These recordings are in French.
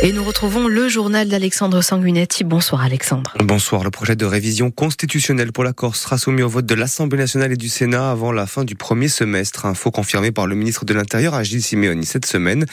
Et nous retrouvons le journal d'Alexandre Sanguinetti. Bonsoir Alexandre. Bonsoir. Le projet de révision constitutionnelle pour la Corse sera soumis au vote de l'Assemblée nationale et du Sénat avant la fin du premier semestre. Info confirmée par le ministre de l'Intérieur, Agile Simeoni, cette semaine.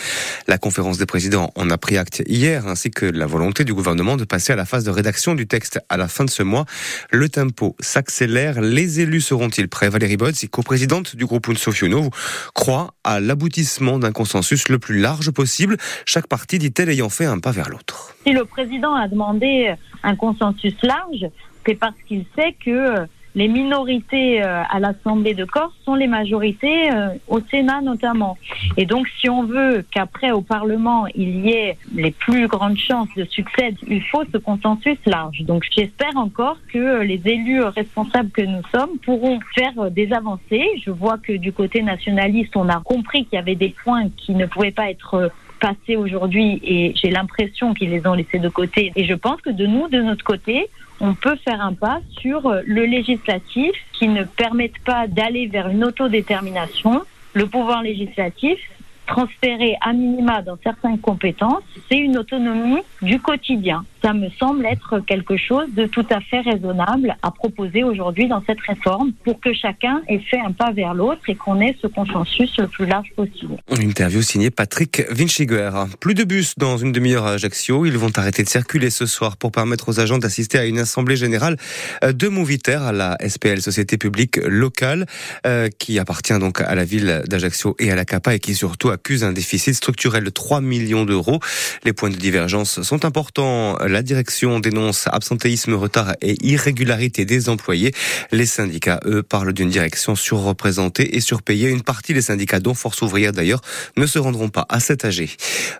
La conférence des présidents en a pris acte hier, ainsi que la volonté du gouvernement de passer à la phase de rédaction du texte à la fin de ce mois. Le tempo s'accélère. Les élus seront-ils prêts? Valérie Bodz, co-présidente du groupe Unsofiono, croit à l'aboutissement d'un consensus le plus large possible. Chaque partie, dit-elle, ayant un pas vers l'autre. Si le président a demandé un consensus large, c'est parce qu'il sait que les minorités euh, à l'Assemblée de Corse sont les majorités euh, au Sénat notamment. Et donc si on veut qu'après au Parlement il y ait les plus grandes chances de succès, il faut ce consensus large. Donc j'espère encore que les élus responsables que nous sommes pourront faire des avancées. Je vois que du côté nationaliste, on a compris qu'il y avait des points qui ne pouvaient pas être passé aujourd'hui et j'ai l'impression qu'ils les ont laissés de côté. Et je pense que de nous, de notre côté, on peut faire un pas sur le législatif qui ne permette pas d'aller vers une autodétermination. Le pouvoir législatif, transférer à minima dans certaines compétences, c'est une autonomie du quotidien. Ça me semble être quelque chose de tout à fait raisonnable à proposer aujourd'hui dans cette réforme pour que chacun ait fait un pas vers l'autre et qu'on ait ce consensus le plus large possible. Une interview signée Patrick Vinciguer. Plus de bus dans une demi-heure à Ajaccio. Ils vont arrêter de circuler ce soir pour permettre aux agents d'assister à une assemblée générale de Movitaire à la SPL, Société publique locale, euh, qui appartient donc à la ville d'Ajaccio et à la CAPA et qui surtout accuse un déficit structurel de 3 millions d'euros. Les points de divergence sont importants. La direction dénonce absentéisme, retard et irrégularité des employés. Les syndicats, eux, parlent d'une direction surreprésentée et surpayée. Une partie des syndicats, dont Force ouvrière d'ailleurs, ne se rendront pas à cet âgé.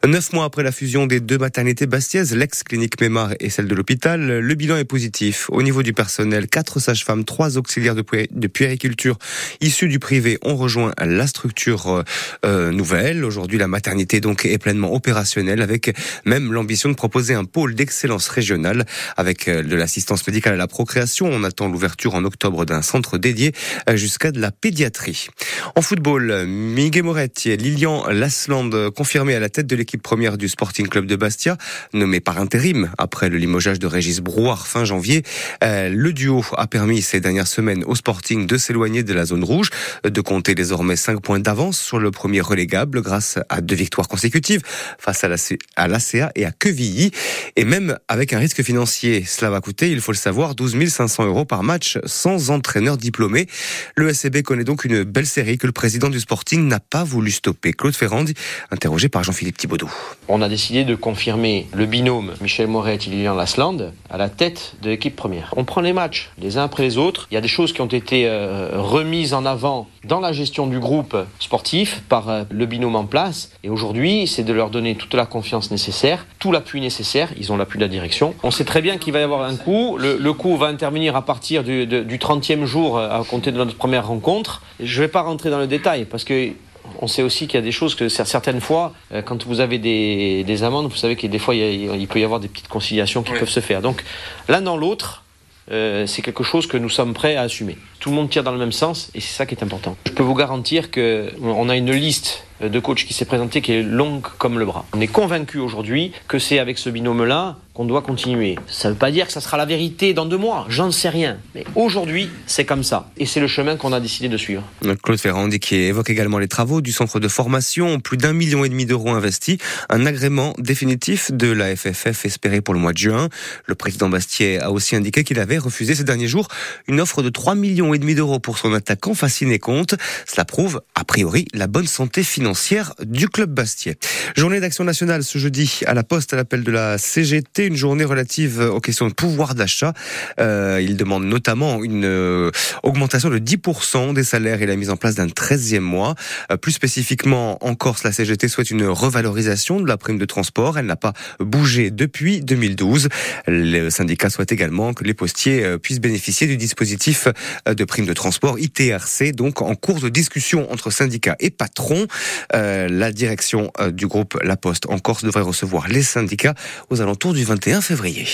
Neuf mois après la fusion des deux maternités bastiaises, l'ex-clinique Mémar et celle de l'hôpital, le bilan est positif. Au niveau du personnel, quatre sages-femmes, trois auxiliaires de, puériculture issus du privé ont rejoint la structure euh, nouvelle. Aujourd'hui, la maternité donc est pleinement opérationnelle avec même l'ambition de proposer un pôle d'excellence régionale avec euh, de l'assistance médicale à la procréation. On attend l'ouverture en octobre d'un centre dédié euh, jusqu'à de la pédiatrie. En football, Miguel Moretti et Lilian Lasland confirmés à la tête de l'équipe première du Sporting Club de Bastia, nommé par intérim après le limogeage de Régis Brouard fin janvier. Euh, le duo a permis ces dernières semaines au Sporting de s'éloigner de la zone rouge, de compter désormais 5 points d'avance sur le premier relégable grâce à deux victoires consécutives face à l'ACA et à Quevilly. Et même avec un risque financier. Cela va coûter, il faut le savoir, 12 500 euros par match sans entraîneur diplômé. Le SCB connaît donc une belle série que le président du Sporting n'a pas voulu stopper. Claude Ferrand, interrogé par Jean-Philippe Thibaudot. On a décidé de confirmer le binôme Michel Moret et Lilian Lasland à la tête de l'équipe première. On prend les matchs les uns après les autres. Il y a des choses qui ont été euh, remises en avant dans la gestion du groupe sportif par euh, le binôme en place. Et aujourd'hui, c'est de leur donner toute la confiance nécessaire, tout l'appui nécessaire. Ils ont l'appui de la direction. On sait très bien qu'il va y avoir un coup. Le, coup va intervenir à partir du, 30e jour euh, à compter de notre première rencontre. Je ne vais pas rentrer dans le détail parce que on sait aussi qu'il y a des choses que certaines fois, euh, quand vous avez des, amendes, vous savez que des fois il, peut y avoir des petites conciliations qui peuvent se faire. Donc l'un dans l'autre, euh, c'est quelque chose que nous sommes prêts à assumer. Tout le monde tire dans le même sens et c'est ça qui est important. Je peux vous garantir qu'on a une liste de coachs qui s'est présentée qui est longue comme le bras. On est convaincu aujourd'hui que c'est avec ce binôme-là qu'on doit continuer. Ça ne veut pas dire que ça sera la vérité dans deux mois, j'en sais rien. Mais aujourd'hui, c'est comme ça. Et c'est le chemin qu'on a décidé de suivre. Claude Ferrand qui évoque également les travaux du centre de formation, plus d'un million et demi d'euros investis, un agrément définitif de la FFF espéré pour le mois de juin. Le président Bastier a aussi indiqué qu'il avait refusé ces derniers jours une offre de 3 millions et demi d'euros pour son attaquant fasciné compte. Cela prouve, a priori, la bonne santé financière du club Bastier. Journée d'action nationale ce jeudi à la Poste à l'appel de la CGT une journée relative aux questions de pouvoir d'achat. Euh, il demande notamment une euh, augmentation de 10% des salaires et la mise en place d'un 13e mois. Euh, plus spécifiquement, en Corse, la CGT souhaite une revalorisation de la prime de transport. Elle n'a pas bougé depuis 2012. Le syndicat souhaite également que les postiers puissent bénéficier du dispositif de prime de transport ITRC, donc en cours de discussion entre syndicats et patrons. La direction du groupe La Poste en Corse devrait recevoir les syndicats aux alentours du 20 21 février.